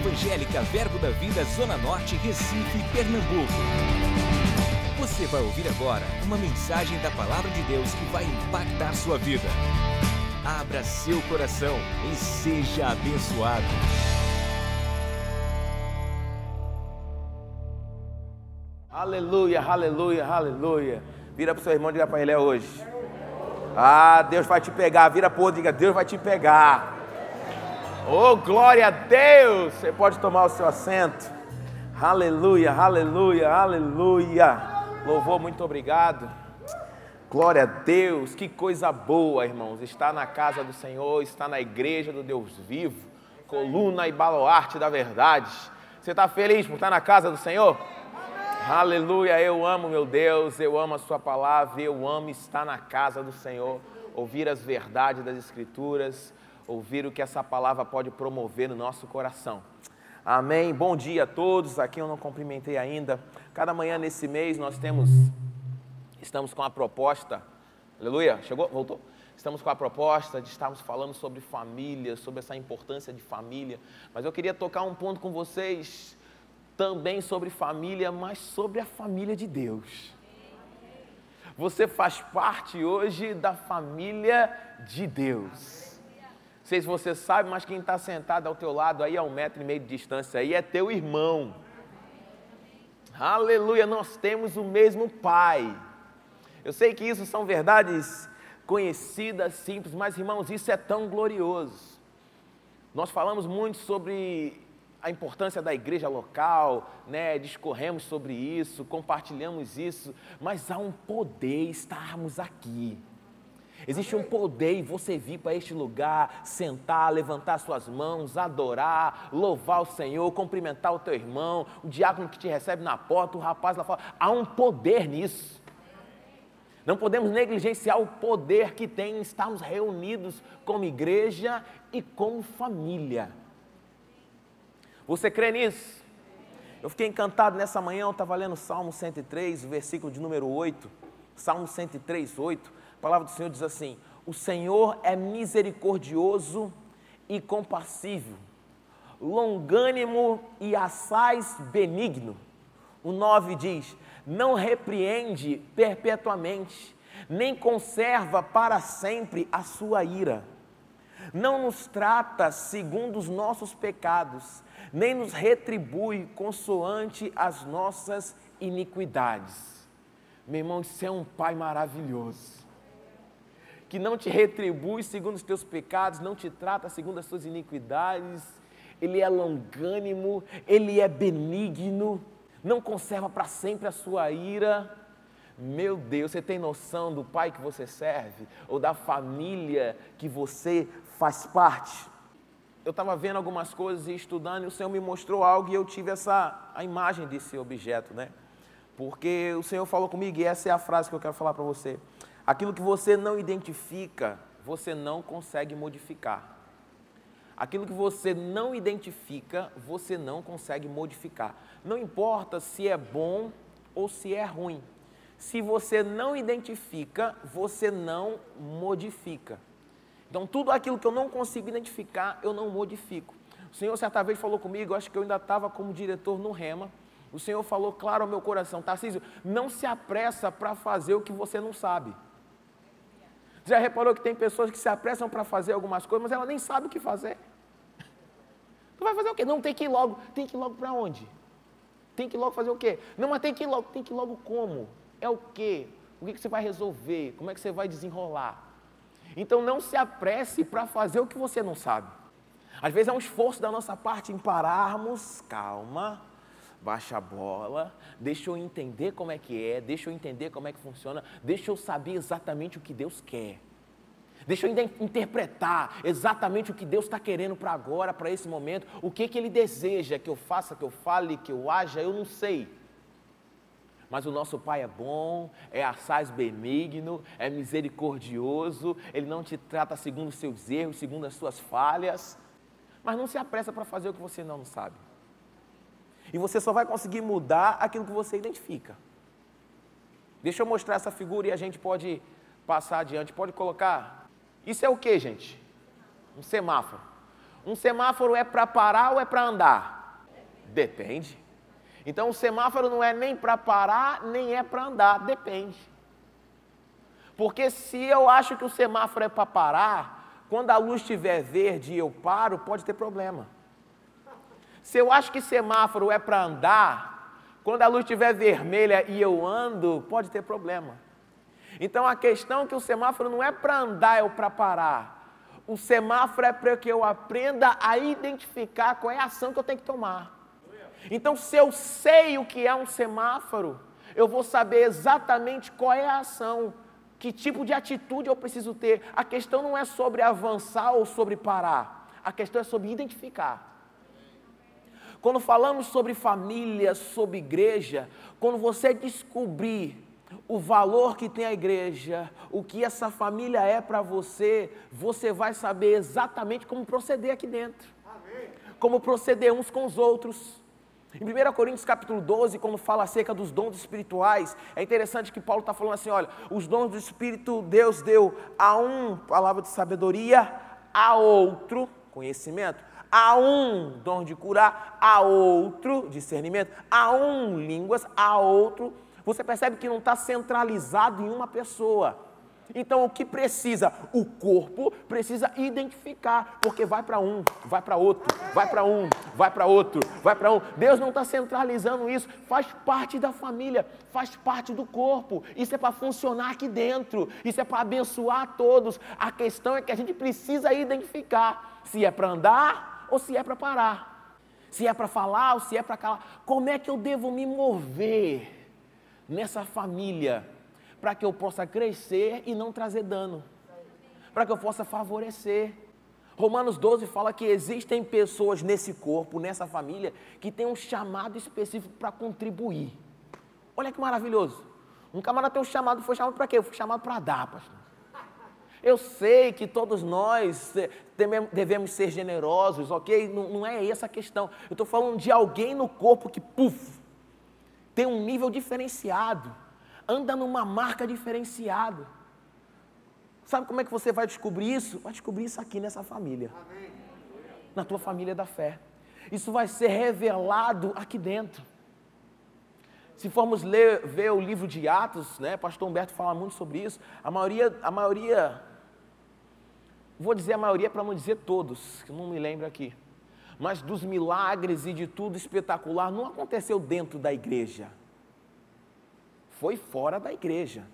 Evangélica Verbo da Vida Zona Norte, Recife, Pernambuco. Você vai ouvir agora uma mensagem da Palavra de Deus que vai impactar sua vida. Abra seu coração e seja abençoado. Aleluia, aleluia, aleluia. Vira para o seu irmão e diga para ele é hoje. Ah, Deus vai te pegar. Vira para o outro diga: Deus vai te pegar. Oh, glória a Deus! Você pode tomar o seu assento. Aleluia, aleluia, aleluia. Louvor, muito obrigado. Glória a Deus, que coisa boa, irmãos. Está na casa do Senhor, está na igreja do Deus vivo, coluna e baluarte da verdade. Você está feliz por estar na casa do Senhor? Aleluia, eu amo meu Deus, eu amo a Sua palavra, eu amo estar na casa do Senhor, ouvir as verdades das Escrituras, ouvir o que essa palavra pode promover no nosso coração. Amém. Bom dia a todos. Aqui eu não cumprimentei ainda. Cada manhã nesse mês nós temos, estamos com a proposta. Aleluia. Chegou? Voltou? Estamos com a proposta de estarmos falando sobre família, sobre essa importância de família. Mas eu queria tocar um ponto com vocês também sobre família, mas sobre a família de Deus. Você faz parte hoje da família de Deus sei se você sabe, mas quem está sentado ao teu lado aí a um metro e meio de distância aí é teu irmão. Aleluia, nós temos o mesmo Pai. Eu sei que isso são verdades conhecidas, simples, mas irmãos, isso é tão glorioso. Nós falamos muito sobre a importância da igreja local, né? discorremos sobre isso, compartilhamos isso, mas há um poder estarmos aqui. Existe um poder em você vir para este lugar, sentar, levantar suas mãos, adorar, louvar o Senhor, cumprimentar o teu irmão, o diácono que te recebe na porta, o rapaz lá fora. Há um poder nisso. Não podemos negligenciar o poder que tem em estarmos reunidos como igreja e como família. Você crê nisso? Eu fiquei encantado nessa manhã, eu estava lendo Salmo 103, versículo de número 8. Salmo 103, 8 a palavra do Senhor diz assim: O Senhor é misericordioso e compassivo, longânimo e assaz benigno. O 9 diz: Não repreende perpetuamente, nem conserva para sempre a sua ira. Não nos trata segundo os nossos pecados, nem nos retribui consoante as nossas iniquidades. Meu irmão, isso é um Pai maravilhoso que não te retribui segundo os teus pecados, não te trata segundo as tuas iniquidades, ele é longânimo, ele é benigno, não conserva para sempre a sua ira. Meu Deus, você tem noção do pai que você serve ou da família que você faz parte? Eu estava vendo algumas coisas e estudando e o Senhor me mostrou algo e eu tive essa a imagem desse objeto, né? Porque o Senhor falou comigo e essa é a frase que eu quero falar para você. Aquilo que você não identifica, você não consegue modificar. Aquilo que você não identifica, você não consegue modificar. Não importa se é bom ou se é ruim. Se você não identifica, você não modifica. Então, tudo aquilo que eu não consigo identificar, eu não modifico. O Senhor certa vez falou comigo, acho que eu ainda estava como diretor no Rema. O Senhor falou claro ao meu coração, Tarcísio, não se apressa para fazer o que você não sabe. Já reparou que tem pessoas que se apressam para fazer algumas coisas, mas ela nem sabe o que fazer. Tu vai fazer o quê? Não tem que ir logo. Tem que ir logo para onde? Tem que ir logo fazer o quê? Não, mas tem que ir logo. Tem que ir logo como? É o quê? O que você vai resolver? Como é que você vai desenrolar? Então não se apresse para fazer o que você não sabe. Às vezes é um esforço da nossa parte em pararmos, calma, baixa a bola, deixa eu entender como é que é, deixa eu entender como é que funciona, deixa eu saber exatamente o que Deus quer. Deixa eu interpretar exatamente o que Deus está querendo para agora, para esse momento, o que, que Ele deseja que eu faça, que eu fale, que eu haja, eu não sei. Mas o nosso Pai é bom, é assaz benigno, é misericordioso, Ele não te trata segundo os seus erros, segundo as suas falhas, mas não se apressa para fazer o que você não sabe. E você só vai conseguir mudar aquilo que você identifica. Deixa eu mostrar essa figura e a gente pode passar adiante. Pode colocar. Isso é o que, gente? Um semáforo. Um semáforo é para parar ou é para andar? Depende. Então o semáforo não é nem para parar, nem é para andar, depende. Porque se eu acho que o semáforo é para parar, quando a luz estiver verde e eu paro, pode ter problema. Se eu acho que semáforo é para andar, quando a luz estiver vermelha e eu ando, pode ter problema. Então a questão é que o semáforo não é para andar, é para parar. O semáforo é para que eu aprenda a identificar qual é a ação que eu tenho que tomar. Então, se eu sei o que é um semáforo, eu vou saber exatamente qual é a ação, que tipo de atitude eu preciso ter. A questão não é sobre avançar ou sobre parar, a questão é sobre identificar. Quando falamos sobre família, sobre igreja, quando você descobrir o valor que tem a igreja, o que essa família é para você, você vai saber exatamente como proceder aqui dentro. Como proceder uns com os outros. Em 1 Coríntios capítulo 12, quando fala acerca dos dons espirituais, é interessante que Paulo está falando assim: olha, os dons do Espírito Deus deu a um, palavra de sabedoria, a outro, conhecimento, a um dom de curar, a outro discernimento, a um línguas, a outro. Você percebe que não está centralizado em uma pessoa. Então, o que precisa? O corpo precisa identificar, porque vai para um, vai para outro, vai para um, vai para outro, vai para um. Deus não está centralizando isso, faz parte da família, faz parte do corpo. Isso é para funcionar aqui dentro, isso é para abençoar todos. A questão é que a gente precisa identificar se é para andar ou se é para parar, se é para falar ou se é para calar. Como é que eu devo me mover nessa família? para que eu possa crescer e não trazer dano, para que eu possa favorecer. Romanos 12 fala que existem pessoas nesse corpo, nessa família, que têm um chamado específico para contribuir. Olha que maravilhoso. Um camarada tem um chamado, foi chamado para quê? Foi chamado para dar, pastor. Eu sei que todos nós eh, devemos ser generosos, ok? Não, não é essa a questão. Eu estou falando de alguém no corpo que, puf, tem um nível diferenciado anda numa marca diferenciada. Sabe como é que você vai descobrir isso? Vai descobrir isso aqui nessa família. Amém. Na tua família da fé. Isso vai ser revelado aqui dentro. Se formos ler, ver o livro de Atos, né, pastor Humberto fala muito sobre isso, a maioria, a maioria, vou dizer a maioria para não dizer todos, que não me lembro aqui, mas dos milagres e de tudo espetacular não aconteceu dentro da igreja foi fora da igreja.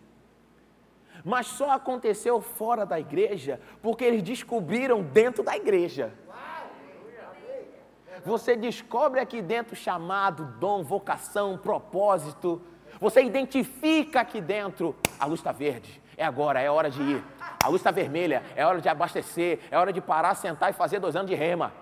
Mas só aconteceu fora da igreja porque eles descobriram dentro da igreja. Você descobre aqui dentro chamado, dom, vocação, propósito. Você identifica aqui dentro, a luz está verde, é agora, é hora de ir. A luz está vermelha, é hora de abastecer, é hora de parar, sentar e fazer dois anos de rema.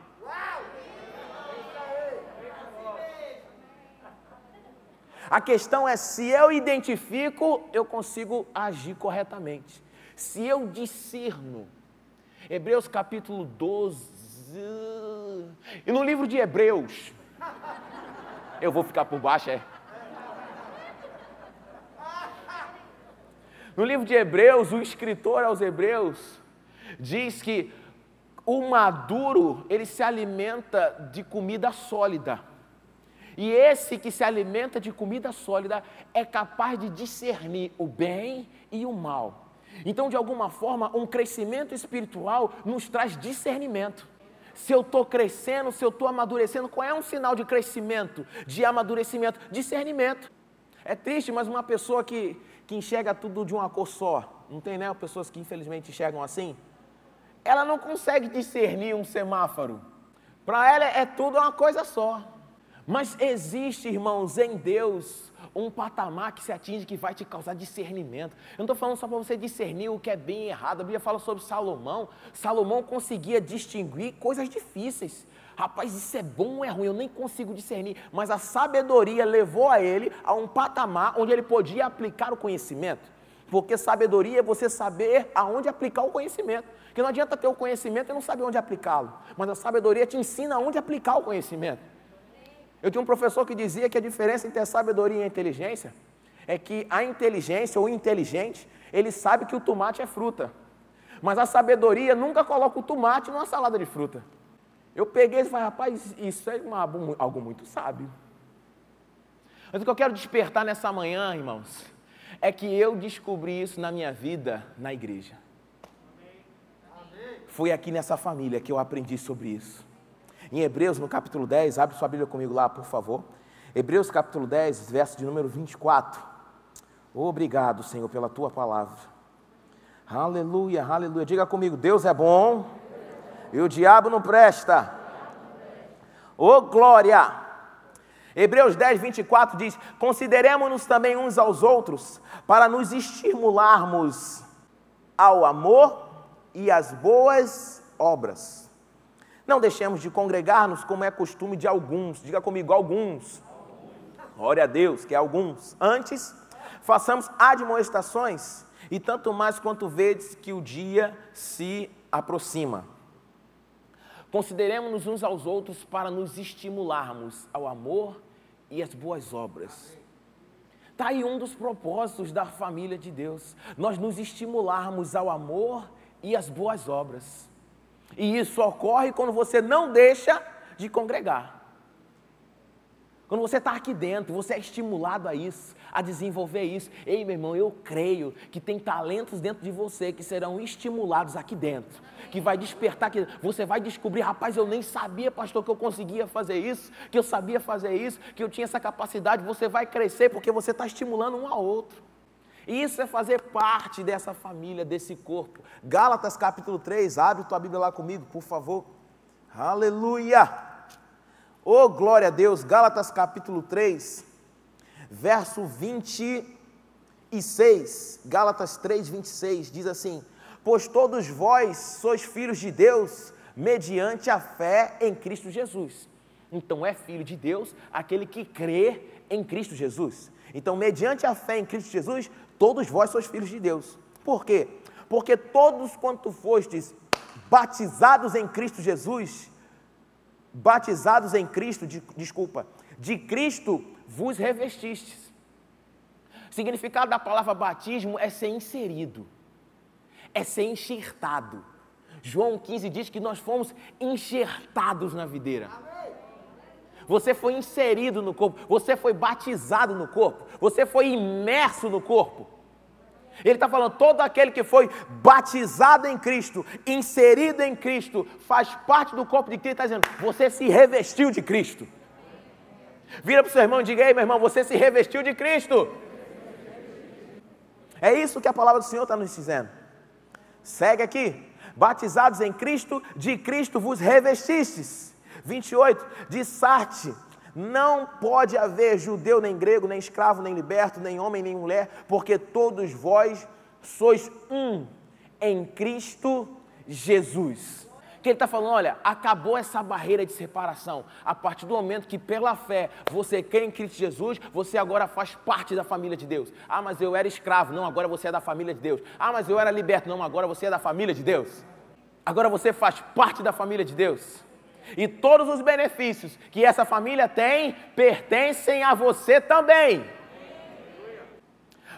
A questão é se eu identifico, eu consigo agir corretamente. Se eu discerno. Hebreus capítulo 12. E no livro de Hebreus, eu vou ficar por baixo, é? No livro de Hebreus, o escritor aos Hebreus diz que o maduro, ele se alimenta de comida sólida e esse que se alimenta de comida sólida é capaz de discernir o bem e o mal. Então, de alguma forma, um crescimento espiritual nos traz discernimento. Se eu estou crescendo, se eu estou amadurecendo, qual é um sinal de crescimento, de amadurecimento? Discernimento. É triste, mas uma pessoa que, que enxerga tudo de uma cor só, não tem, né? Pessoas que infelizmente enxergam assim, ela não consegue discernir um semáforo. Para ela é tudo uma coisa só. Mas existe, irmãos, em Deus um patamar que se atinge que vai te causar discernimento. Eu não estou falando só para você discernir o que é bem e errado. A Bíblia fala sobre Salomão. Salomão conseguia distinguir coisas difíceis. Rapaz, isso é bom ou é ruim? Eu nem consigo discernir. Mas a sabedoria levou a ele a um patamar onde ele podia aplicar o conhecimento. Porque sabedoria é você saber aonde aplicar o conhecimento. Porque não adianta ter o conhecimento e não saber onde aplicá-lo. Mas a sabedoria te ensina aonde aplicar o conhecimento. Eu tinha um professor que dizia que a diferença entre a sabedoria e a inteligência é que a inteligência ou inteligente, ele sabe que o tomate é fruta. Mas a sabedoria nunca coloca o tomate numa salada de fruta. Eu peguei e falei, rapaz, isso é uma, algo muito sábio. Mas o que eu quero despertar nessa manhã, irmãos, é que eu descobri isso na minha vida na igreja. Foi aqui nessa família que eu aprendi sobre isso. Em Hebreus, no capítulo 10, abre sua Bíblia comigo lá, por favor. Hebreus, capítulo 10, verso de número 24. Obrigado, Senhor, pela tua palavra. Aleluia, aleluia. Diga comigo: Deus é bom e o diabo não presta. Ô oh, glória! Hebreus 10, 24 diz: Consideremos-nos também uns aos outros, para nos estimularmos ao amor e às boas obras. Não deixemos de congregar-nos como é costume de alguns, diga comigo, alguns. Glória a Deus, que é alguns. Antes, façamos admoestações, e tanto mais quanto vedes que o dia se aproxima. Consideremos-nos uns aos outros para nos estimularmos ao amor e às boas obras. Está aí um dos propósitos da família de Deus, nós nos estimularmos ao amor e às boas obras. E isso ocorre quando você não deixa de congregar. Quando você está aqui dentro, você é estimulado a isso, a desenvolver isso. Ei, meu irmão, eu creio que tem talentos dentro de você que serão estimulados aqui dentro, que vai despertar, que você vai descobrir, rapaz, eu nem sabia, pastor, que eu conseguia fazer isso, que eu sabia fazer isso, que eu tinha essa capacidade. Você vai crescer porque você está estimulando um ao outro. Isso é fazer parte dessa família, desse corpo. Gálatas capítulo 3, abre tua Bíblia lá comigo, por favor. Aleluia! Oh, glória a Deus, Gálatas capítulo 3, verso 26. Gálatas 3, 26 diz assim: Pois todos vós sois filhos de Deus, mediante a fé em Cristo Jesus. Então é filho de Deus aquele que crê em Cristo Jesus. Então, mediante a fé em Cristo Jesus, todos vós sois filhos de Deus. Por quê? Porque todos quanto fostes batizados em Cristo Jesus, batizados em Cristo, de, desculpa, de Cristo vos revestistes. O significado da palavra batismo é ser inserido, é ser enxertado. João 15 diz que nós fomos enxertados na videira. Você foi inserido no corpo, você foi batizado no corpo, você foi imerso no corpo. Ele está falando, todo aquele que foi batizado em Cristo, inserido em Cristo, faz parte do corpo de Cristo, está dizendo, você se revestiu de Cristo. Vira para o seu irmão e diga, ei meu irmão, você se revestiu de Cristo. É isso que a palavra do Senhor está nos dizendo. Segue aqui. Batizados em Cristo, de Cristo vos revestistes. 28. De Sarte, não pode haver judeu nem grego, nem escravo, nem liberto, nem homem, nem mulher, porque todos vós sois um em Cristo Jesus. Que ele está falando, olha, acabou essa barreira de separação. A partir do momento que, pela fé, você crê em Cristo Jesus, você agora faz parte da família de Deus. Ah, mas eu era escravo. Não, agora você é da família de Deus. Ah, mas eu era liberto. Não, agora você é da família de Deus. Agora você faz parte da família de Deus. E todos os benefícios que essa família tem pertencem a você também.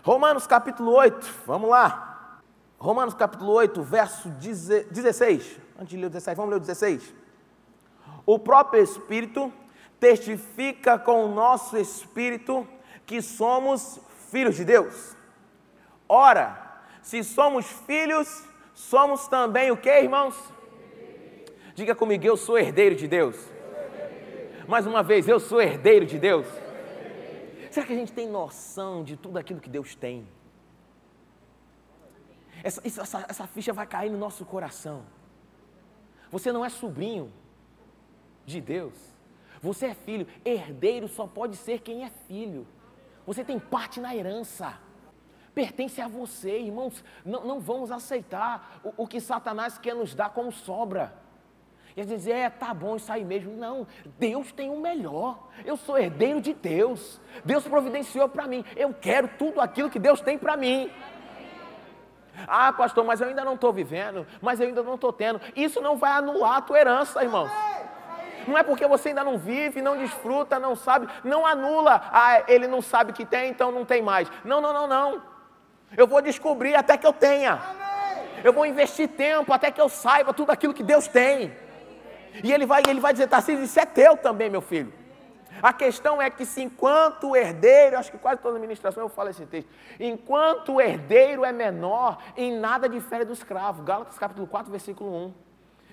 Romanos capítulo 8, vamos lá. Romanos capítulo 8, verso 16. Antes de ler o 17, vamos ler o 16. O próprio Espírito testifica com o nosso espírito que somos filhos de Deus. Ora, se somos filhos, somos também o que, irmãos? Diga comigo, eu sou herdeiro de Deus. Mais uma vez, eu sou herdeiro de Deus. Será que a gente tem noção de tudo aquilo que Deus tem? Essa, essa, essa ficha vai cair no nosso coração. Você não é sobrinho de Deus. Você é filho. Herdeiro só pode ser quem é filho. Você tem parte na herança. Pertence a você, irmãos. Não, não vamos aceitar o, o que Satanás quer nos dar como sobra. E às vezes, é, tá bom, isso aí mesmo. Não, Deus tem o melhor. Eu sou herdeiro de Deus. Deus providenciou para mim. Eu quero tudo aquilo que Deus tem para mim. Ah, pastor, mas eu ainda não estou vivendo, mas eu ainda não estou tendo. Isso não vai anular a tua herança, irmãos. Não é porque você ainda não vive, não desfruta, não sabe, não anula. Ah, ele não sabe que tem, então não tem mais. Não, não, não, não. Eu vou descobrir até que eu tenha. Eu vou investir tempo até que eu saiba tudo aquilo que Deus tem. E ele vai, ele vai dizer, Tarcísio, isso é teu também, meu filho. A questão é que se enquanto o herdeiro, acho que quase toda administração eu falo esse texto, enquanto o herdeiro é menor, em nada difere do escravo. Gálatas capítulo 4, versículo 1.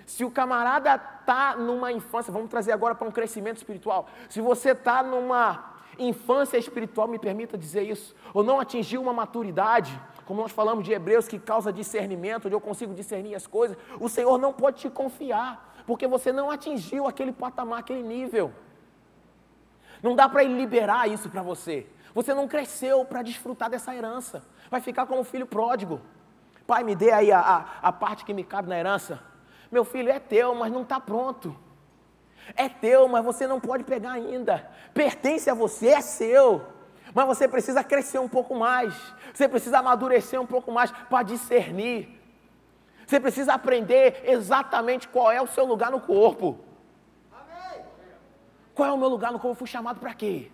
Se o camarada está numa infância, vamos trazer agora para um crescimento espiritual. Se você está numa infância espiritual, me permita dizer isso, ou não atingiu uma maturidade, como nós falamos de Hebreus, que causa discernimento, onde eu consigo discernir as coisas, o Senhor não pode te confiar, porque você não atingiu aquele patamar, aquele nível. Não dá para ele liberar isso para você. Você não cresceu para desfrutar dessa herança. Vai ficar como filho pródigo. Pai, me dê aí a, a, a parte que me cabe na herança. Meu filho é teu, mas não está pronto. É teu, mas você não pode pegar ainda. Pertence a você, é seu. Mas você precisa crescer um pouco mais. Você precisa amadurecer um pouco mais para discernir. Você precisa aprender exatamente qual é o seu lugar no corpo. Qual é o meu lugar no qual eu fui chamado para quê?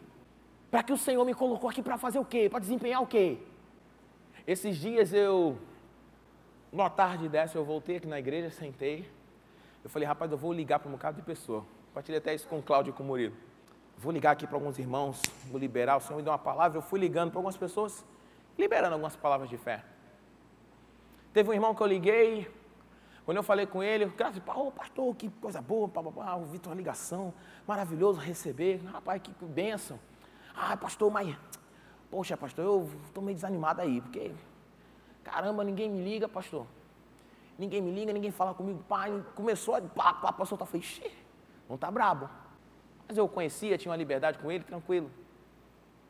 Para que o Senhor me colocou aqui para fazer o quê? Para desempenhar o quê? Esses dias eu, uma tarde dessa, eu voltei aqui na igreja, sentei. Eu falei, rapaz, eu vou ligar para um bocado de pessoa. Compartilhei até isso com o Cláudio e com o Murilo. Vou ligar aqui para alguns irmãos, vou liberar. O Senhor me deu uma palavra, eu fui ligando para algumas pessoas, liberando algumas palavras de fé. Teve um irmão que eu liguei, quando eu falei com ele, graças a oh, pastor, que coisa boa, pá, ouvi tua ligação, maravilhoso receber, rapaz, que bênção. Ah, pastor, mas, poxa, pastor, eu estou meio desanimado aí, porque, caramba, ninguém me liga, pastor. Ninguém me liga, ninguém fala comigo, pai, começou a, pá, pá, pastor, tá falei, não tá brabo. Mas eu conhecia, tinha uma liberdade com ele, tranquilo.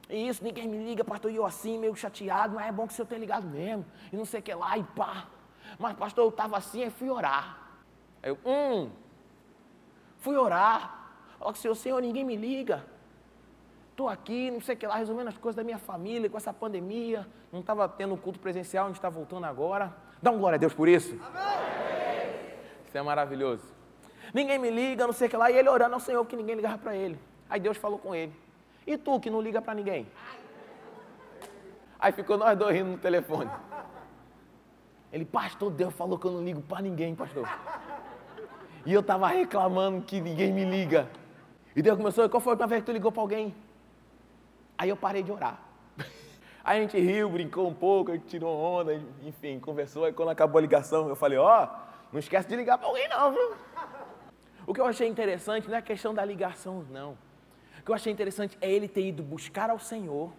E isso, ninguém me liga, pastor, e eu assim, meio chateado, mas é bom que o senhor tenha ligado mesmo, e não sei o que lá, e pá. Mas, pastor, eu estava assim e fui orar. Aí eu, hum, fui orar. Falei, Senhor, Senhor, ninguém me liga. Estou aqui, não sei o que lá, resolvendo as coisas da minha família, com essa pandemia. Não estava tendo culto presencial, a gente está voltando agora. Dá um glória a Deus por isso. Amém. Isso é maravilhoso. Ninguém me liga, não sei o que lá. E ele orando ao Senhor, que ninguém ligava para ele. Aí Deus falou com ele. E tu que não liga para ninguém? Aí ficou nós dois rindo no telefone. Ele, pastor, Deus falou que eu não ligo para ninguém, pastor. E eu estava reclamando que ninguém me liga. E Deus começou, qual foi a última vez que tu ligou para alguém? Aí eu parei de orar. Aí a gente riu, brincou um pouco, a gente tirou onda, enfim, conversou. Aí quando acabou a ligação, eu falei, ó, oh, não esquece de ligar para alguém não, viu? O que eu achei interessante não é a questão da ligação, não. O que eu achei interessante é ele ter ido buscar ao Senhor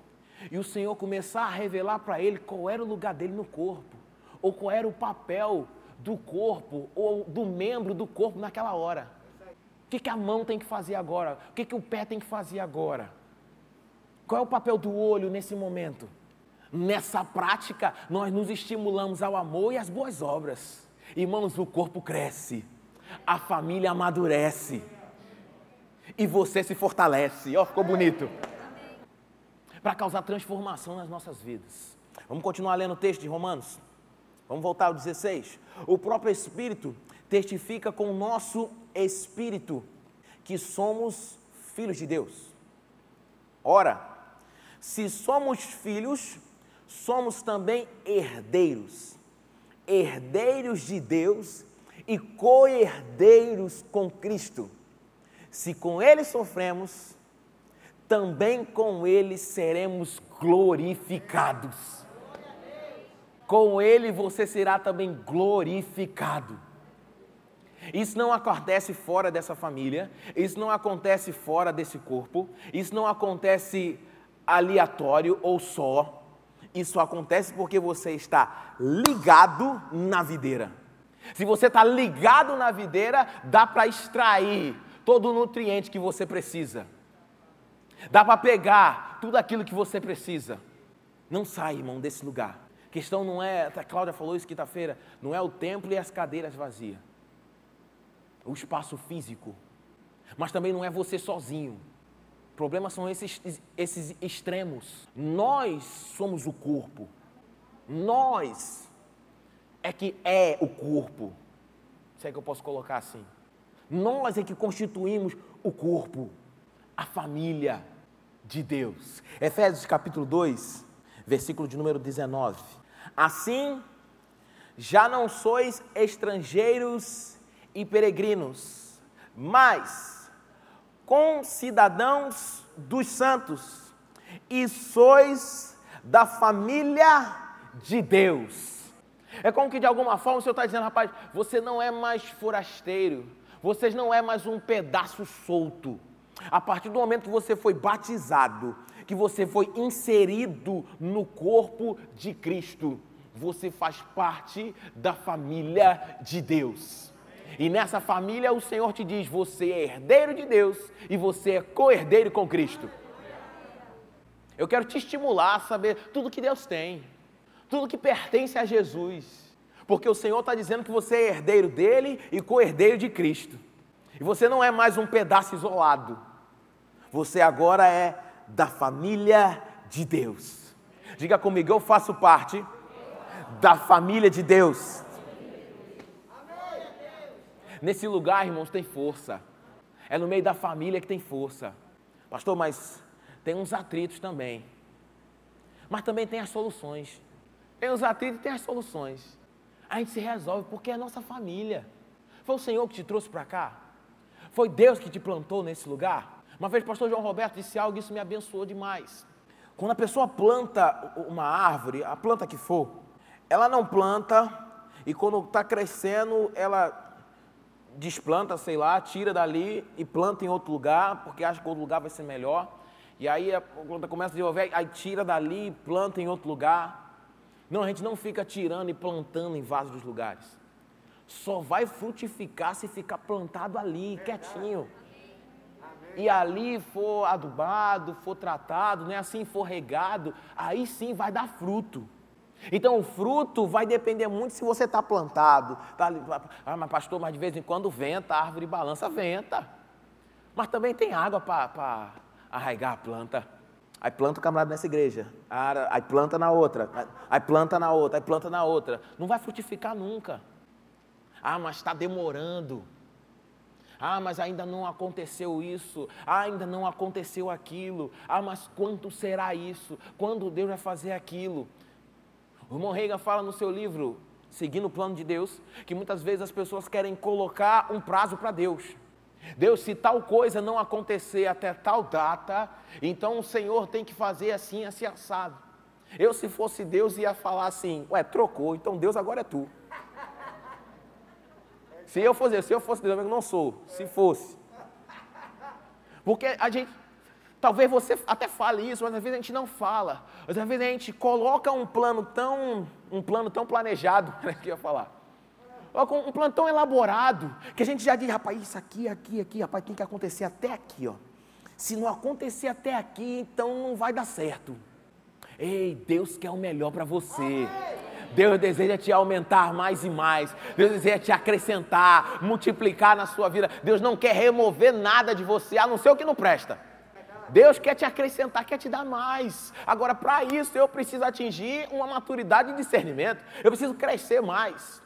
e o Senhor começar a revelar para ele qual era o lugar dele no corpo ou qual era o papel do corpo ou do membro do corpo naquela hora. O que, que a mão tem que fazer agora? O que, que o pé tem que fazer agora? Qual é o papel do olho nesse momento? Nessa prática, nós nos estimulamos ao amor e às boas obras. Irmãos, o corpo cresce, a família amadurece e você se fortalece. Ó, oh, ficou bonito. Para causar transformação nas nossas vidas. Vamos continuar lendo o texto de Romanos. Vamos voltar ao 16. O próprio Espírito testifica com o nosso espírito que somos filhos de Deus. Ora, se somos filhos, somos também herdeiros, herdeiros de Deus e co-herdeiros com Cristo. Se com Ele sofremos, também com Ele seremos glorificados com ele você será também glorificado. Isso não acontece fora dessa família, isso não acontece fora desse corpo, isso não acontece aleatório ou só. Isso acontece porque você está ligado na videira. Se você está ligado na videira, dá para extrair todo o nutriente que você precisa. Dá para pegar tudo aquilo que você precisa. Não sai, irmão, desse lugar. A questão não é, a Cláudia falou isso quinta-feira, não é o templo e as cadeiras vazias. O espaço físico. Mas também não é você sozinho. O problema são esses, esses extremos. Nós somos o corpo. Nós é que é o corpo. Se é que eu posso colocar assim. Nós é que constituímos o corpo, a família de Deus. Efésios capítulo 2, versículo de número 19. Assim, já não sois estrangeiros e peregrinos, mas concidadãos dos santos, e sois da família de Deus. É como que de alguma forma o Senhor está dizendo, rapaz, você não é mais forasteiro, você não é mais um pedaço solto. A partir do momento que você foi batizado, que você foi inserido no corpo de Cristo, você faz parte da família de Deus. E nessa família o Senhor te diz: você é herdeiro de Deus e você é co-herdeiro com Cristo. Eu quero te estimular a saber tudo que Deus tem, tudo que pertence a Jesus, porque o Senhor está dizendo que você é herdeiro dele e co-herdeiro de Cristo. E você não é mais um pedaço isolado, você agora é da família de Deus. Diga comigo, eu faço parte da família de Deus. Nesse lugar, irmãos, tem força. É no meio da família que tem força. Pastor, mas tem uns atritos também. Mas também tem as soluções. Tem os atritos e tem as soluções. A gente se resolve porque é a nossa família. Foi o Senhor que te trouxe para cá? Foi Deus que te plantou nesse lugar? Uma vez o pastor João Roberto disse algo isso me abençoou demais. Quando a pessoa planta uma árvore, a planta que for, ela não planta e quando está crescendo, ela desplanta, sei lá, tira dali e planta em outro lugar, porque acha que outro lugar vai ser melhor. E aí a planta começa a desenvolver, aí tira dali e planta em outro lugar. Não, a gente não fica tirando e plantando em vasos dos lugares. Só vai frutificar se ficar plantado ali, quietinho. E ali for adubado, for tratado, né? assim for regado, aí sim vai dar fruto. Então o fruto vai depender muito se você está plantado. Tá, ah, mas pastor, mas de vez em quando venta, a árvore balança, venta. Mas também tem água para arraigar a planta. Aí planta o camarada nessa igreja, aí planta na outra, aí planta na outra, aí planta na outra. Não vai frutificar nunca. Ah, mas está demorando. Ah, mas ainda não aconteceu isso. Ah, ainda não aconteceu aquilo. Ah, mas quando será isso? Quando Deus vai fazer aquilo? O irmão fala no seu livro, Seguindo o Plano de Deus, que muitas vezes as pessoas querem colocar um prazo para Deus. Deus, se tal coisa não acontecer até tal data, então o Senhor tem que fazer assim, assim, assado. Eu, se fosse Deus, ia falar assim: Ué, trocou, então Deus agora é tu. Se eu fosse, se eu fosse Deus, eu não sou. Se fosse. Porque a gente, Talvez você até fale isso, mas às vezes a gente não fala. Às vezes a gente coloca um plano tão, um plano tão planejado, né, que eu ia falar. Um plano tão elaborado, que a gente já diz, rapaz, isso aqui, aqui, aqui, rapaz, tem que acontecer até aqui, ó. Se não acontecer até aqui, então não vai dar certo. Ei, Deus quer o melhor para você. Deus deseja te aumentar mais e mais. Deus deseja te acrescentar, multiplicar na sua vida. Deus não quer remover nada de você, a não ser o que não presta. Deus quer te acrescentar, quer te dar mais. Agora, para isso, eu preciso atingir uma maturidade de discernimento. Eu preciso crescer mais.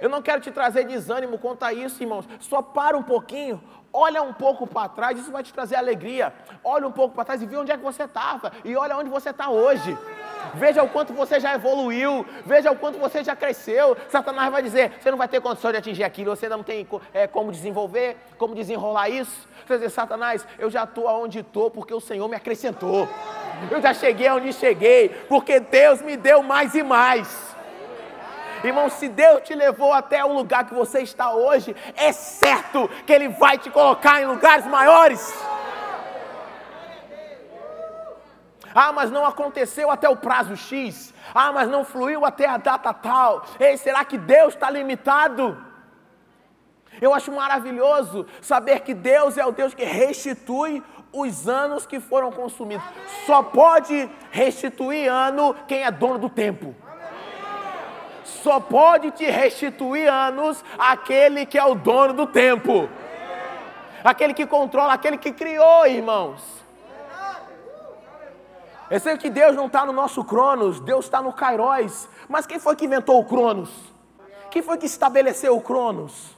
Eu não quero te trazer desânimo quanto a isso, irmãos. Só para um pouquinho, olha um pouco para trás, isso vai te trazer alegria. Olha um pouco para trás e vê onde é que você estava. E olha onde você está hoje. Veja o quanto você já evoluiu, veja o quanto você já cresceu. Satanás vai dizer: você não vai ter condição de atingir aquilo, você não tem é, como desenvolver, como desenrolar isso. Você vai dizer: Satanás, eu já estou aonde estou porque o Senhor me acrescentou. Eu já cheguei aonde cheguei porque Deus me deu mais e mais. Irmão, se Deus te levou até o lugar que você está hoje, é certo que Ele vai te colocar em lugares maiores. Ah, mas não aconteceu até o prazo X. Ah, mas não fluiu até a data tal. Ei, será que Deus está limitado? Eu acho maravilhoso saber que Deus é o Deus que restitui os anos que foram consumidos. Só pode restituir ano quem é dono do tempo. Só pode te restituir anos aquele que é o dono do tempo. Aquele que controla, aquele que criou, irmãos. Eu sei que Deus não está no nosso Cronos, Deus está no Kairos. Mas quem foi que inventou o Cronos? Quem foi que estabeleceu o Cronos?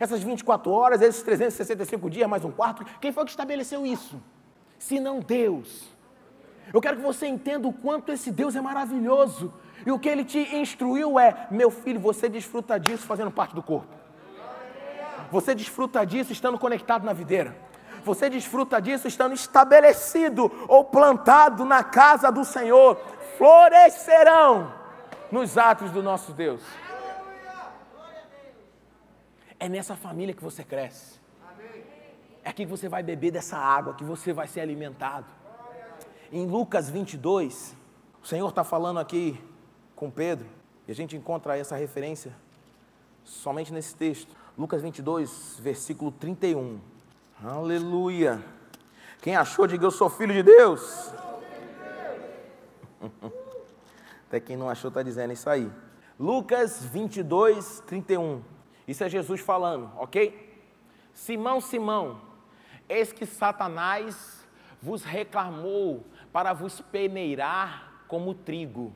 Essas 24 horas, esses 365 dias, mais um quarto, quem foi que estabeleceu isso? Se não Deus. Eu quero que você entenda o quanto esse Deus é maravilhoso. E o que ele te instruiu é: meu filho, você desfruta disso fazendo parte do corpo. Você desfruta disso estando conectado na videira. Você desfruta disso estando estabelecido ou plantado na casa do Senhor. Florescerão nos atos do nosso Deus. É nessa família que você cresce. É aqui que você vai beber dessa água, que você vai ser alimentado. Em Lucas 22, o Senhor está falando aqui com Pedro, e a gente encontra essa referência somente nesse texto. Lucas 22, versículo 31. Aleluia. Quem achou, diga eu sou filho de Deus. Até quem não achou está dizendo isso aí. Lucas 22, 31. Isso é Jesus falando, ok? Simão, Simão, eis que Satanás vos reclamou para vos peneirar como trigo.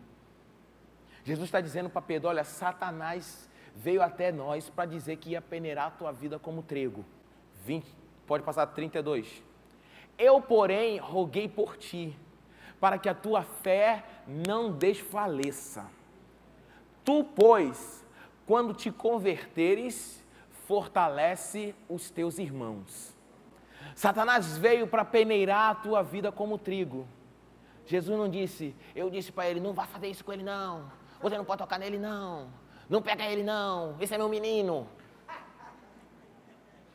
Jesus está dizendo para Pedro: olha, Satanás veio até nós para dizer que ia peneirar a tua vida como trigo. 20, pode passar 32. Eu, porém, roguei por ti, para que a tua fé não desfaleça. Tu, pois, quando te converteres, fortalece os teus irmãos. Satanás veio para peneirar a tua vida como trigo. Jesus não disse, eu disse para ele, não vá fazer isso com ele não. Você não pode tocar nele não. Não pega ele não, esse é meu menino.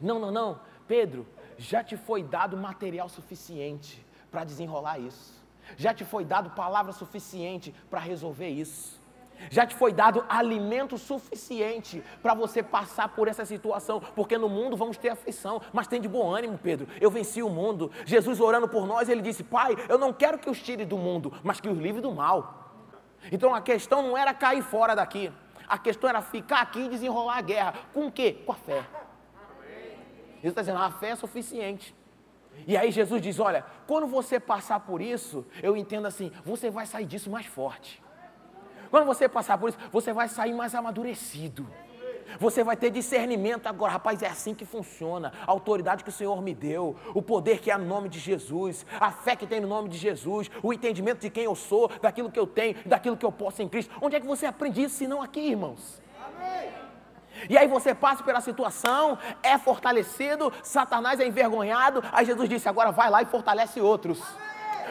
Não, não, não. Pedro, já te foi dado material suficiente para desenrolar isso. Já te foi dado palavra suficiente para resolver isso. Já te foi dado alimento suficiente para você passar por essa situação, porque no mundo vamos ter aflição, mas tem de bom ânimo, Pedro. Eu venci o mundo. Jesus orando por nós, ele disse: Pai, eu não quero que os tire do mundo, mas que os livre do mal. Então a questão não era cair fora daqui. A questão era ficar aqui e desenrolar a guerra. Com o quê? Com a fé. Jesus está dizendo, a fé é suficiente. E aí Jesus diz: olha, quando você passar por isso, eu entendo assim, você vai sair disso mais forte. Quando você passar por isso, você vai sair mais amadurecido. Você vai ter discernimento agora, rapaz, é assim que funciona. A autoridade que o Senhor me deu, o poder que é no nome de Jesus, a fé que tem no nome de Jesus, o entendimento de quem eu sou, daquilo que eu tenho, daquilo que eu posso em Cristo. Onde é que você aprende isso, se não aqui, irmãos? Amém. E aí você passa pela situação, é fortalecido, Satanás é envergonhado, aí Jesus disse: agora vai lá e fortalece outros.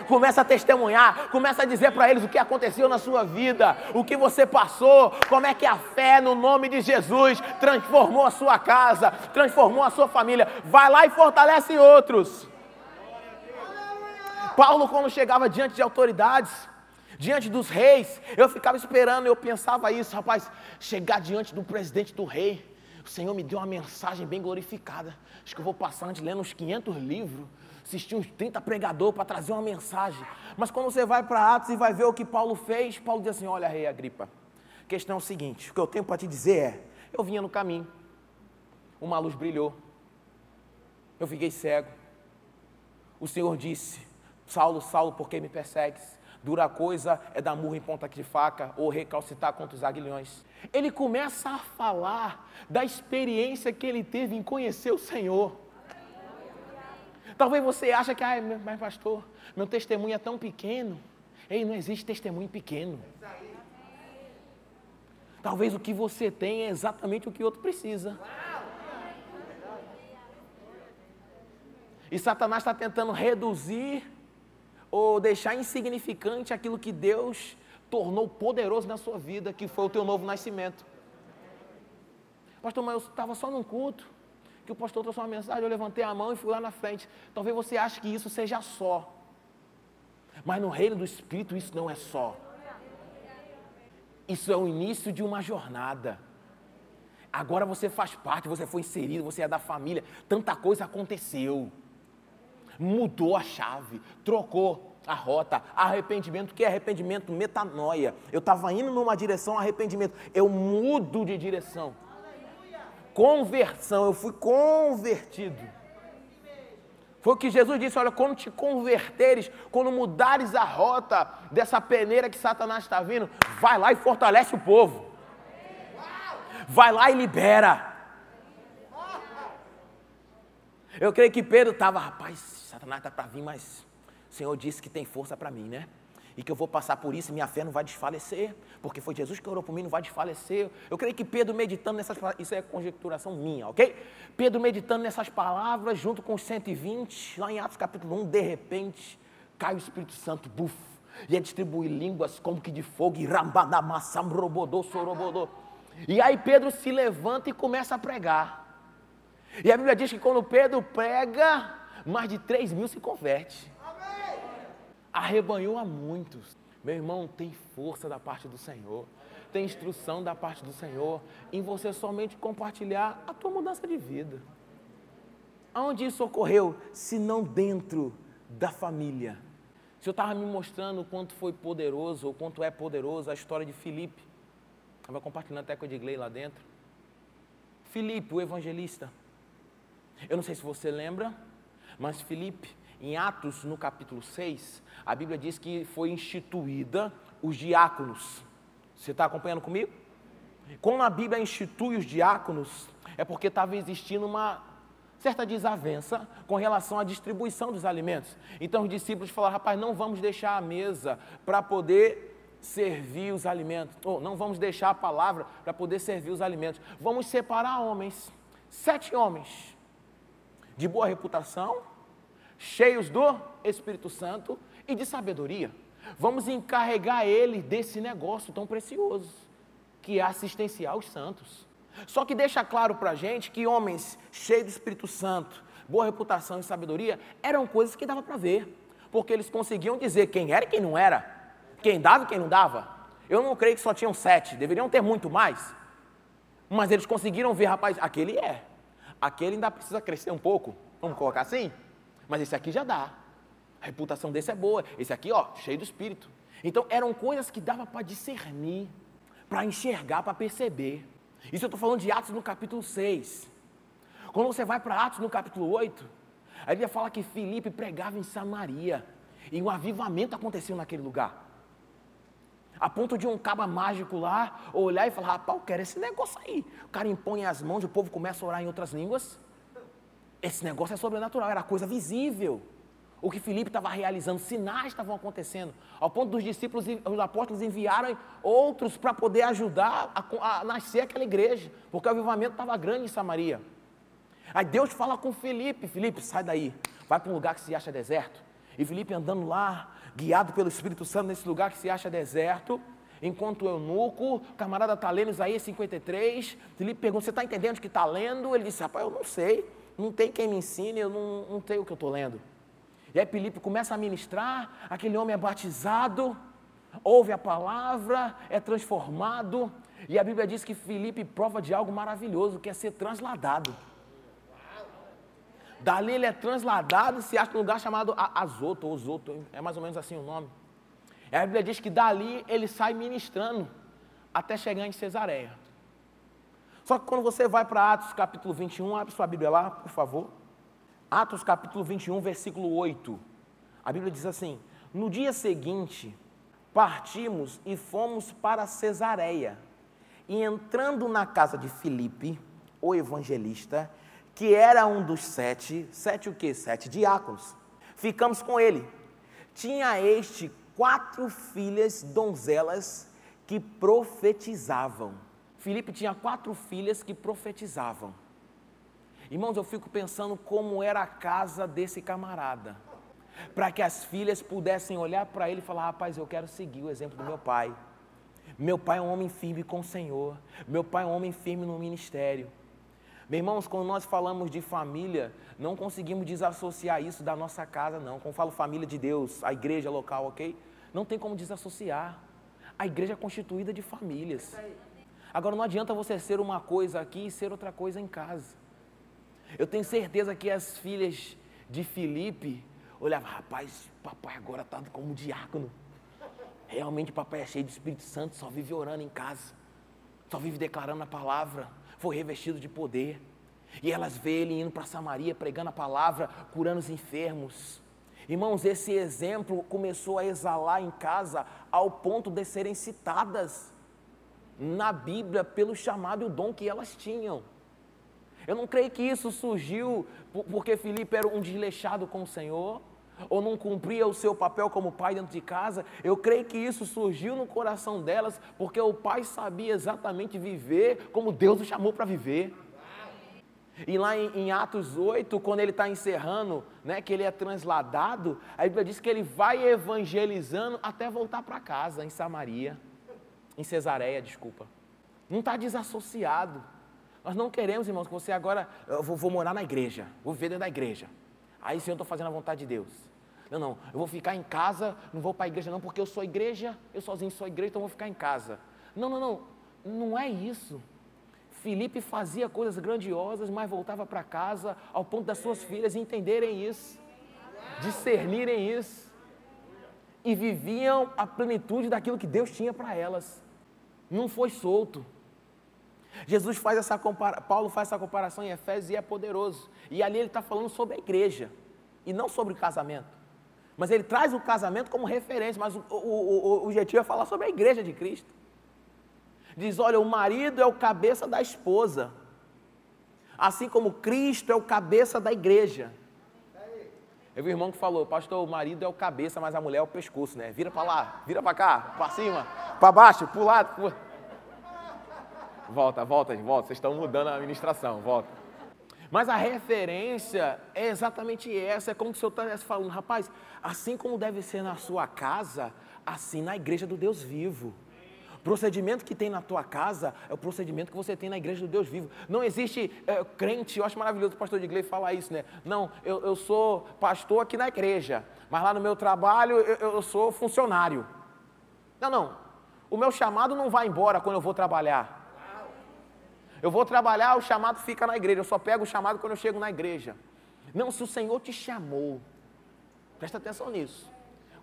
Começa a testemunhar, começa a dizer para eles o que aconteceu na sua vida, o que você passou, como é que a fé no nome de Jesus transformou a sua casa, transformou a sua família. Vai lá e fortalece outros. Paulo, quando chegava diante de autoridades, diante dos reis, eu ficava esperando, eu pensava isso, rapaz, chegar diante do presidente do rei. O Senhor me deu uma mensagem bem glorificada. Acho que eu vou passar antes lendo uns 500 livros assistir uns 30 pregadores para trazer uma mensagem. Mas quando você vai para Atos e vai ver o que Paulo fez, Paulo diz assim: Olha, rei Agripa, a questão é o seguinte: o que eu tenho para te dizer é, eu vinha no caminho, uma luz brilhou, eu fiquei cego. O Senhor disse: Saulo, Saulo, por que me persegues? Dura coisa é dar murro em ponta de faca ou recalcitar contra os aguilhões. Ele começa a falar da experiência que ele teve em conhecer o Senhor. Talvez você ache que, ah, mas pastor, meu testemunho é tão pequeno. Ei, não existe testemunho pequeno. Talvez o que você tem é exatamente o que o outro precisa. E Satanás está tentando reduzir ou deixar insignificante aquilo que Deus tornou poderoso na sua vida, que foi o teu novo nascimento. Pastor, mas eu estava só num culto que o pastor trouxe uma mensagem, eu levantei a mão e fui lá na frente. Talvez você ache que isso seja só. Mas no reino do Espírito isso não é só. Isso é o início de uma jornada. Agora você faz parte, você foi inserido, você é da família. Tanta coisa aconteceu. Mudou a chave, trocou a rota. Arrependimento, que é arrependimento? Metanoia. Eu estava indo numa direção, arrependimento. Eu mudo de direção conversão, eu fui convertido. Foi o que Jesus disse: olha, quando te converteres, quando mudares a rota dessa peneira que Satanás está vindo, vai lá e fortalece o povo. Vai lá e libera. Eu creio que Pedro estava, rapaz, Satanás está para vir, mas o Senhor disse que tem força para mim, né? E que eu vou passar por isso e minha fé não vai desfalecer, porque foi Jesus que orou por mim, não vai desfalecer. Eu creio que Pedro meditando nessas palavras, isso é conjecturação minha, ok? Pedro meditando nessas palavras, junto com os 120, lá em Atos capítulo 1, de repente, cai o Espírito Santo, buf, e é distribuir línguas como que de fogo, e rambadamassam, robodô, sorobodô. E aí Pedro se levanta e começa a pregar. E a Bíblia diz que quando Pedro prega, mais de 3 mil se converte arrebanhou a muitos. Meu irmão, tem força da parte do Senhor, tem instrução da parte do Senhor em você somente compartilhar a tua mudança de vida. Aonde isso ocorreu, se não dentro da família? O Senhor estava me mostrando o quanto foi poderoso, ou quanto é poderoso a história de Filipe. Estava compartilhando até com a Edgley lá dentro. Filipe, o evangelista. Eu não sei se você lembra, mas Filipe em Atos, no capítulo 6, a Bíblia diz que foi instituída os diáconos. Você está acompanhando comigo? Quando a Bíblia institui os diáconos, é porque estava existindo uma certa desavença com relação à distribuição dos alimentos. Então os discípulos falaram: rapaz, não vamos deixar a mesa para poder servir os alimentos, ou não vamos deixar a palavra para poder servir os alimentos. Vamos separar homens, sete homens de boa reputação, cheios do Espírito Santo e de sabedoria. Vamos encarregar ele desse negócio tão precioso, que é assistenciar os santos. Só que deixa claro para a gente que homens cheios do Espírito Santo, boa reputação e sabedoria, eram coisas que dava para ver, porque eles conseguiam dizer quem era e quem não era, quem dava e quem não dava. Eu não creio que só tinham sete, deveriam ter muito mais. Mas eles conseguiram ver, rapaz, aquele é, aquele ainda precisa crescer um pouco, vamos colocar assim? Mas esse aqui já dá. A reputação desse é boa. Esse aqui, ó, cheio do espírito. Então eram coisas que dava para discernir, para enxergar, para perceber. Isso eu estou falando de Atos no capítulo 6. Quando você vai para Atos no capítulo 8, a Bíblia fala que Filipe pregava em Samaria. E um avivamento aconteceu naquele lugar. A ponto de um caba mágico lá olhar e falar: rapaz, eu quero esse negócio aí. O cara impõe as mãos, o povo começa a orar em outras línguas. Esse negócio é sobrenatural, era coisa visível. O que Filipe estava realizando, sinais estavam acontecendo, ao ponto dos discípulos, os apóstolos enviaram outros para poder ajudar a, a, nascer aquela igreja, porque o avivamento estava grande em Samaria. Aí Deus fala com Filipe: Filipe, sai daí, vai para um lugar que se acha deserto. E Filipe andando lá, guiado pelo Espírito Santo nesse lugar que se acha deserto, enquanto o eunuco, camarada está lendo Isaías 53, Filipe pergunta: Você está entendendo o que está lendo? Ele disse: Rapaz, eu não sei não tem quem me ensine, eu não, não tenho o que eu estou lendo. E aí Filipe começa a ministrar, aquele homem é batizado, ouve a palavra, é transformado, e a Bíblia diz que Filipe prova de algo maravilhoso, que é ser transladado. Dali ele é transladado e se acha num lugar chamado Azoto, ou Zoto, é mais ou menos assim o nome. E a Bíblia diz que dali ele sai ministrando até chegar em Cesareia. Só que quando você vai para Atos capítulo 21, abre sua Bíblia lá, por favor. Atos capítulo 21, versículo 8. A Bíblia diz assim: No dia seguinte, partimos e fomos para Cesareia. E entrando na casa de Filipe, o evangelista, que era um dos sete, sete o quê? Sete diáconos. Ficamos com ele. Tinha este quatro filhas donzelas que profetizavam. Filipe tinha quatro filhas que profetizavam. Irmãos, eu fico pensando como era a casa desse camarada. Para que as filhas pudessem olhar para ele e falar: rapaz, eu quero seguir o exemplo do meu pai. Meu pai é um homem firme com o Senhor. Meu pai é um homem firme no ministério. Meus irmãos, quando nós falamos de família, não conseguimos desassociar isso da nossa casa, não. Quando falo família de Deus, a igreja local, ok? Não tem como desassociar. A igreja é constituída de famílias. Agora não adianta você ser uma coisa aqui e ser outra coisa em casa. Eu tenho certeza que as filhas de Filipe olhavam, rapaz, papai agora está como diácono. Realmente papai é cheio de Espírito Santo, só vive orando em casa, só vive declarando a palavra, foi revestido de poder. E elas veem ele indo para Samaria, pregando a palavra, curando os enfermos. Irmãos, esse exemplo começou a exalar em casa ao ponto de serem citadas na Bíblia pelo chamado e o dom que elas tinham. Eu não creio que isso surgiu porque Filipe era um desleixado com o Senhor. ou não cumpria o seu papel como pai dentro de casa. Eu creio que isso surgiu no coração delas, porque o pai sabia exatamente viver como Deus o chamou para viver. E lá em, em, Atos 8, quando ele está encerrando, né, que ele é transladado, a Bíblia diz que ele vai evangelizando até voltar para casa, em Samaria, em Cesareia, desculpa. Não está desassociado. Nós não queremos, irmãos, que você agora, eu vou, vou morar na igreja, vou viver dentro da igreja. Aí sim eu estou fazendo a vontade de Deus. Não, não, eu vou ficar em casa, não vou para a igreja não, porque eu sou igreja, eu sozinho sou igreja, então eu vou ficar em casa. Não, não, não, não é isso. Felipe fazia coisas grandiosas, mas voltava para casa ao ponto das suas filhas entenderem isso, discernirem isso, e viviam a plenitude daquilo que Deus tinha para elas. Não foi solto. Jesus faz essa comparação, Paulo faz essa comparação em Efésios e é poderoso. E ali ele está falando sobre a igreja e não sobre o casamento. Mas ele traz o casamento como referência, mas o, o, o objetivo é falar sobre a igreja de Cristo. Diz: olha, o marido é o cabeça da esposa, assim como Cristo é o cabeça da igreja. Eu vi um irmão que falou, pastor, o marido é o cabeça, mas a mulher é o pescoço, né? Vira para lá, vira para cá, para cima, para baixo, para o lado. Volta, volta, volta. Vocês estão mudando a administração, volta. Mas a referência é exatamente essa. É como se o senhor estivesse falando, rapaz, assim como deve ser na sua casa, assim na igreja do Deus vivo. Procedimento que tem na tua casa é o procedimento que você tem na igreja do Deus vivo. Não existe é, crente, eu acho maravilhoso o pastor de igreja falar isso, né? Não, eu, eu sou pastor aqui na igreja, mas lá no meu trabalho eu, eu sou funcionário. Não, não. O meu chamado não vai embora quando eu vou trabalhar. Eu vou trabalhar, o chamado fica na igreja. Eu só pego o chamado quando eu chego na igreja. Não, se o Senhor te chamou, presta atenção nisso.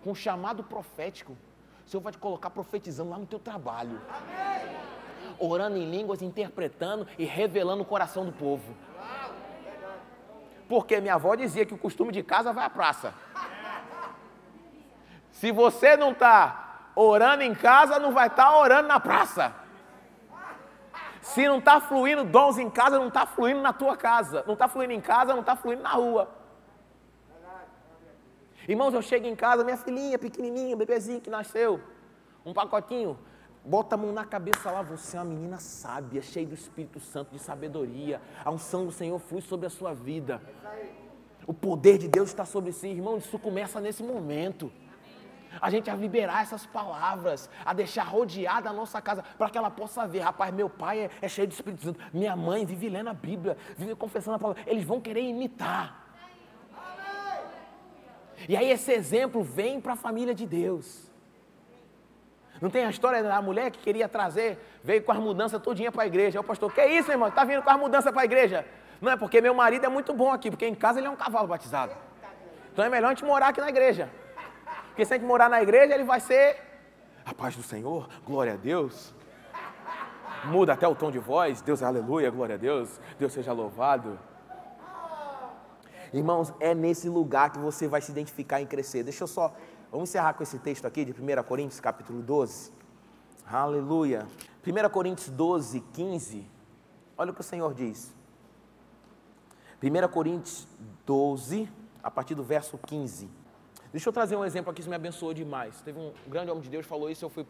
Com chamado profético, o Senhor vai te colocar profetizando lá no teu trabalho. Orando em línguas, interpretando e revelando o coração do povo. Porque minha avó dizia que o costume de casa vai à praça. Se você não está orando em casa, não vai estar tá orando na praça. Se não está fluindo dons em casa, não está fluindo na tua casa. Não está fluindo em casa, não está fluindo na rua. Irmãos, eu chego em casa, minha filhinha pequenininha, bebezinho que nasceu, um pacotinho, bota a mão na cabeça lá, você é uma menina sábia, cheia do Espírito Santo, de sabedoria. A unção do Senhor flui sobre a sua vida. O poder de Deus está sobre si, irmão, isso começa nesse momento a gente a liberar essas palavras, a deixar rodeada a nossa casa, para que ela possa ver, rapaz, meu pai é, é, cheio de Espírito Santo, minha mãe vive lendo a Bíblia, vive confessando a palavra, eles vão querer imitar. E aí esse exemplo vem para a família de Deus. Não tem a história da mulher que queria trazer, veio com as mudanças todinha para a igreja. O pastor, que isso, irmão? Está vindo com as mudanças para a igreja? Não é porque meu marido é muito bom aqui, porque em casa ele é um cavalo batizado. Então é melhor a gente morar aqui na igreja. Porque se a gente morar na igreja, ele vai ser a paz do Senhor, glória a Deus. Muda até o tom de voz, Deus aleluia, glória a Deus, Deus seja louvado. Irmãos, é nesse lugar que você vai se identificar em crescer. Deixa eu só, vamos encerrar com esse texto aqui de 1 Coríntios, capítulo 12. Aleluia. 1 Coríntios 12, 15. Olha o que o Senhor diz. 1 Coríntios 12, a partir do verso 15. Deixa eu trazer um exemplo aqui, isso me abençoou demais. Teve um grande homem de Deus falou isso, eu fui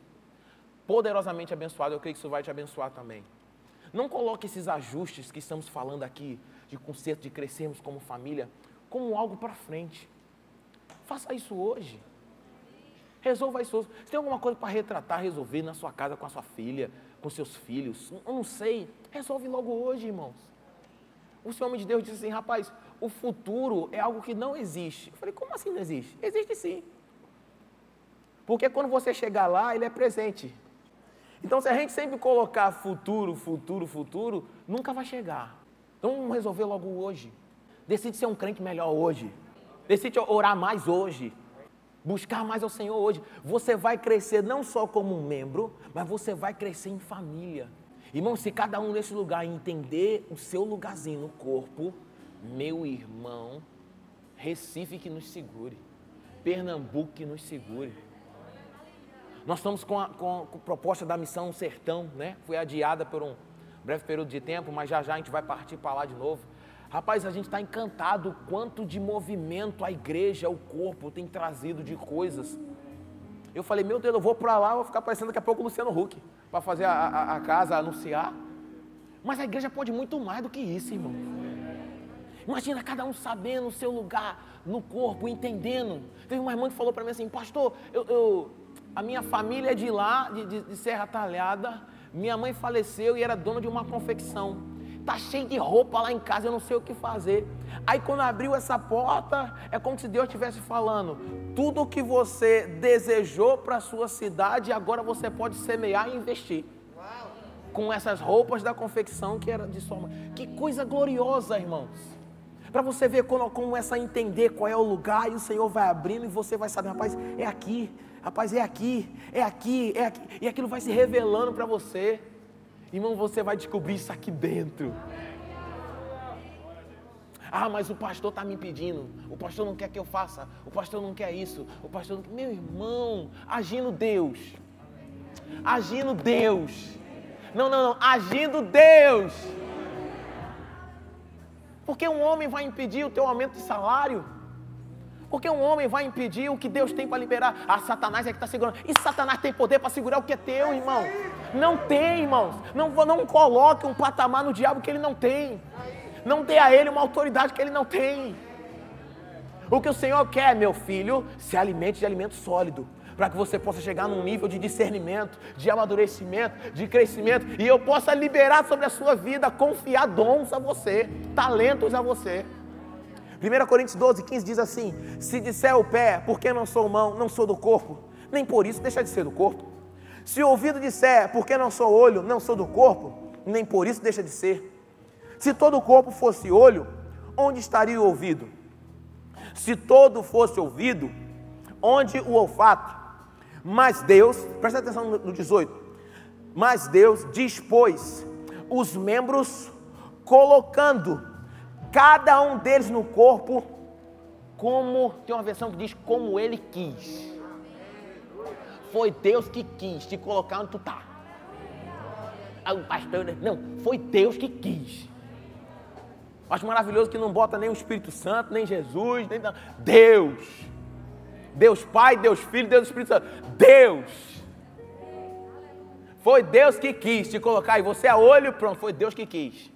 poderosamente abençoado, eu creio que isso vai te abençoar também. Não coloque esses ajustes que estamos falando aqui, de conceito de crescermos como família, como algo para frente. Faça isso hoje. Resolva isso hoje. Se tem alguma coisa para retratar, resolver na sua casa com a sua filha, com seus filhos, eu não sei, resolve logo hoje, irmãos. O Senhor de Deus disse assim, rapaz, o futuro é algo que não existe. Eu falei, como assim não existe? Existe sim. Porque quando você chegar lá, ele é presente. Então, se a gente sempre colocar futuro, futuro, futuro, nunca vai chegar. Então, vamos resolver logo hoje. Decide ser um crente melhor hoje. Decide orar mais hoje. Buscar mais ao Senhor hoje. Você vai crescer não só como um membro, mas você vai crescer em família. Irmão, se cada um nesse lugar entender o seu lugarzinho no corpo, meu irmão, Recife que nos segure, Pernambuco que nos segure. Nós estamos com a, com a proposta da missão Sertão, né? Foi adiada por um breve período de tempo, mas já já a gente vai partir para lá de novo. Rapaz, a gente está encantado quanto de movimento a igreja, o corpo tem trazido de coisas. Eu falei, meu Deus, eu vou para lá, vou ficar parecendo daqui a pouco o Luciano Huck, para fazer a, a, a, casa, anunciar. Mas a igreja pode muito mais do que isso, irmão. Imagina cada um sabendo o seu lugar no corpo, entendendo. Teve uma irmã que falou para mim assim, pastor, eu, eu, a minha família é de lá, de, de, de Serra Talhada, minha mãe faleceu e era dona de uma confecção. Tá cheio de roupa lá em casa, eu não sei o que fazer. Aí quando abriu essa porta, é como se Deus estivesse falando: tudo o que você desejou para a sua cidade, agora você pode semear e investir. Com essas roupas da confecção que era de sua mãe. Que coisa gloriosa, irmãos. Para você ver como começa a entender qual é o lugar e o Senhor vai abrindo e você vai saber, rapaz, é aqui, rapaz, é aqui, é aqui, é aqui. E aquilo vai se revelando para você. Irmão, você vai descobrir isso aqui dentro. Ah, mas o pastor está me impedindo. O pastor não quer que eu faça. O pastor não quer isso. O pastor não quer. Meu irmão, agindo Deus. Agindo Deus. Não, não, não. Agindo Deus. Porque um homem vai impedir o teu aumento de salário? Porque um homem vai impedir o que Deus tem para liberar. Ah, Satanás é que está segurando. E Satanás tem poder para segurar o que é teu, irmão. Não tem, irmãos. Não, não coloque um patamar no diabo que ele não tem. Não dê a ele uma autoridade que ele não tem. O que o Senhor quer, meu filho, se alimente de alimento sólido. Para que você possa chegar num nível de discernimento, de amadurecimento, de crescimento. E eu possa liberar sobre a sua vida, confiar dons a você, talentos a você. 1 Coríntios 12, 15 diz assim: Se disser o pé, porque não sou mão, não sou do corpo, nem por isso deixa de ser do corpo. Se o ouvido disser, porque não sou olho, não sou do corpo, nem por isso deixa de ser. Se todo o corpo fosse olho, onde estaria o ouvido? Se todo fosse ouvido, onde o olfato? Mas Deus, presta atenção no 18: Mas Deus dispôs os membros, colocando cada um deles no corpo, como tem uma versão que diz como ele quis. Foi Deus que quis te colocar onde tu está. Ah, o pastor, não, foi Deus que quis. Acho maravilhoso que não bota nem o Espírito Santo, nem Jesus, nem Deus. Deus Pai, Deus Filho, Deus Espírito Santo. Deus. Foi Deus que quis te colocar e você é olho, pronto, foi Deus que quis.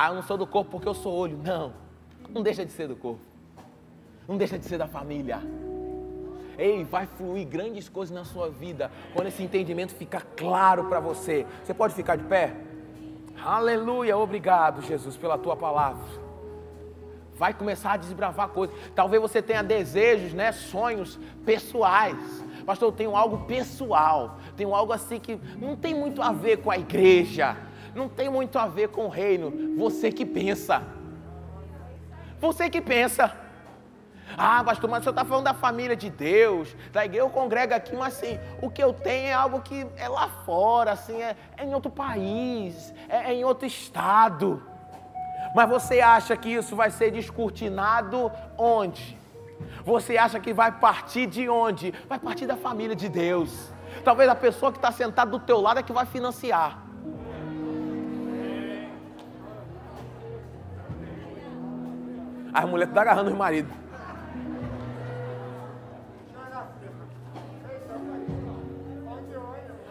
Ah, eu não sou do corpo porque eu sou olho. Não. Não deixa de ser do corpo. Não deixa de ser da família. Ei, vai fluir grandes coisas na sua vida quando esse entendimento ficar claro para você. Você pode ficar de pé? Aleluia, obrigado, Jesus, pela tua palavra. Vai começar a desbravar coisas. Talvez você tenha desejos, né, sonhos pessoais. Pastor, eu tenho algo pessoal. Tenho algo assim que não tem muito a ver com a igreja não tem muito a ver com o reino. Você que pensa. Você que pensa. Ah, pastor, mas o senhor está falando da família de Deus, da igreja, eu congrego aqui, mas assim, o que eu tenho é algo que é lá fora, assim, é, é em outro país, é, é em outro estado. Mas você acha que isso vai ser descortinado onde? Você acha que vai partir de onde? Vai partir da família de Deus. Talvez a pessoa que está sentada do teu lado é que vai financiar. As mulheres estão agarrando os maridos.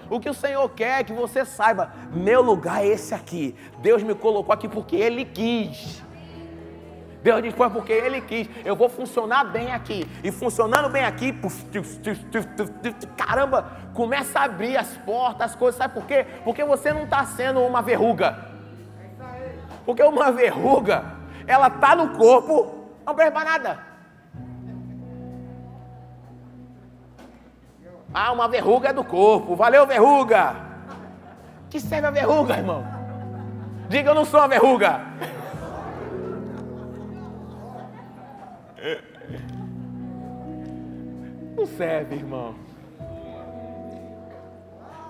O que o Senhor quer é que você saiba: meu lugar é esse aqui. Deus me colocou aqui porque Ele quis. Deus diz, foi porque Ele quis. Eu vou funcionar bem aqui. E funcionando bem aqui, caramba, começa a abrir as portas, as coisas. Sabe por quê? Porque você não está sendo uma verruga. Porque uma verruga ela está no corpo, não para nada. Ah, uma verruga é do corpo. Valeu, verruga. Que serve a verruga, irmão? Diga, eu não sou uma verruga. Não serve, irmão.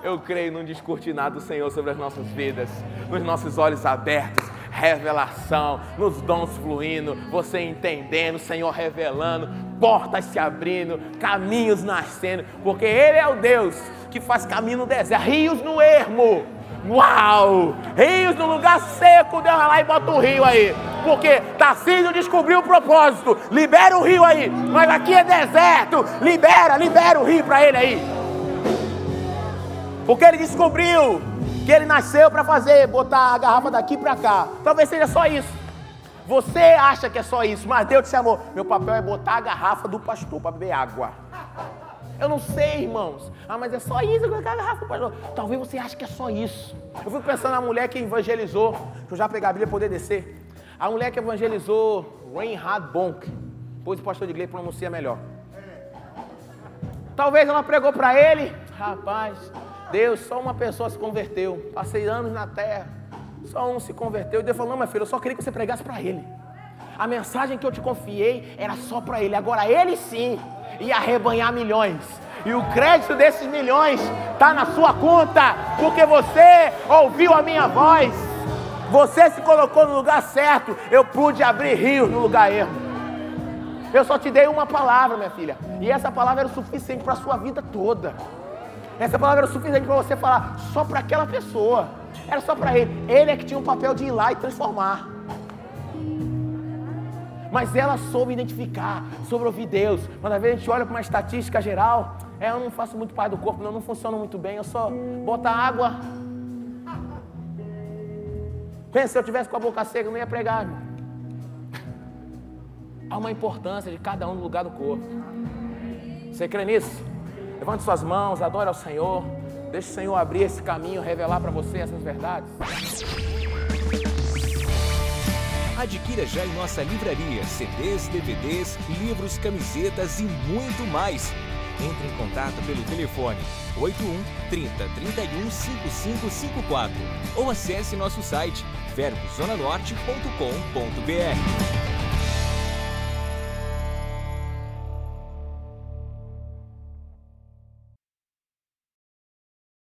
Eu creio num descortinado do Senhor sobre as nossas vidas, nos nossos olhos abertos revelação, nos dons fluindo, você entendendo, Senhor revelando, portas se abrindo, caminhos nascendo, porque Ele é o Deus que faz caminho no deserto, rios no ermo, Uau! Rios no lugar seco, vai lá e bota um rio aí. Porque Tarcísio descobriu o propósito. Libera o rio aí. Mas aqui é deserto. Libera, libera o rio para ele aí. Porque ele descobriu que ele nasceu para fazer, botar a garrafa daqui para cá. Talvez seja só isso. Você acha que é só isso, mas Deus te chamou. Meu papel é botar a garrafa do pastor para beber água. Eu não sei, irmãos. Ah, mas é só isso, eu a garrafa do pastor. Talvez você ache que é só isso. Eu fico pensando na mulher que evangelizou. Eu já pegar a Bíblia poder descer. A mulher que evangelizou Reinhard Bonk. Pois o pastor de igreja pronuncia melhor. Talvez ela pregou para ele. Rapaz, Deus, só uma pessoa se converteu. Passei anos na terra. Só um se converteu. E Deus falou: Não, meu filho, eu só queria que você pregasse para ele. A mensagem que eu te confiei era só para ele. Agora ele sim ia arrebanhar milhões. E o crédito desses milhões está na sua conta, porque você ouviu a minha voz. Você se colocou no lugar certo. Eu pude abrir rios no lugar erro. Eu só te dei uma palavra, minha filha. E essa palavra era o suficiente para a sua vida toda. Essa palavra era suficiente para você falar só para aquela pessoa. Era só para ele. Ele é que tinha o papel de ir lá e transformar. Mas ela soube identificar, soube ouvir Deus. Quando às vezes a gente olha para uma estatística geral, é, eu não faço muito parte do corpo, não, não funciona muito bem, eu só boto água. Pensa, se eu tivesse com a boca seca, eu não ia pregar. Há uma importância de cada um no lugar do corpo. Você crê nisso? Levante suas mãos, adore ao Senhor. Deixe o Senhor abrir esse caminho, revelar para você essas verdades. Adquira já em nossa livraria CDs, DVDs, livros, camisetas e muito mais. Entre em contato pelo telefone 81 30 31 5554 ou acesse nosso site verbozonanorte.com.br.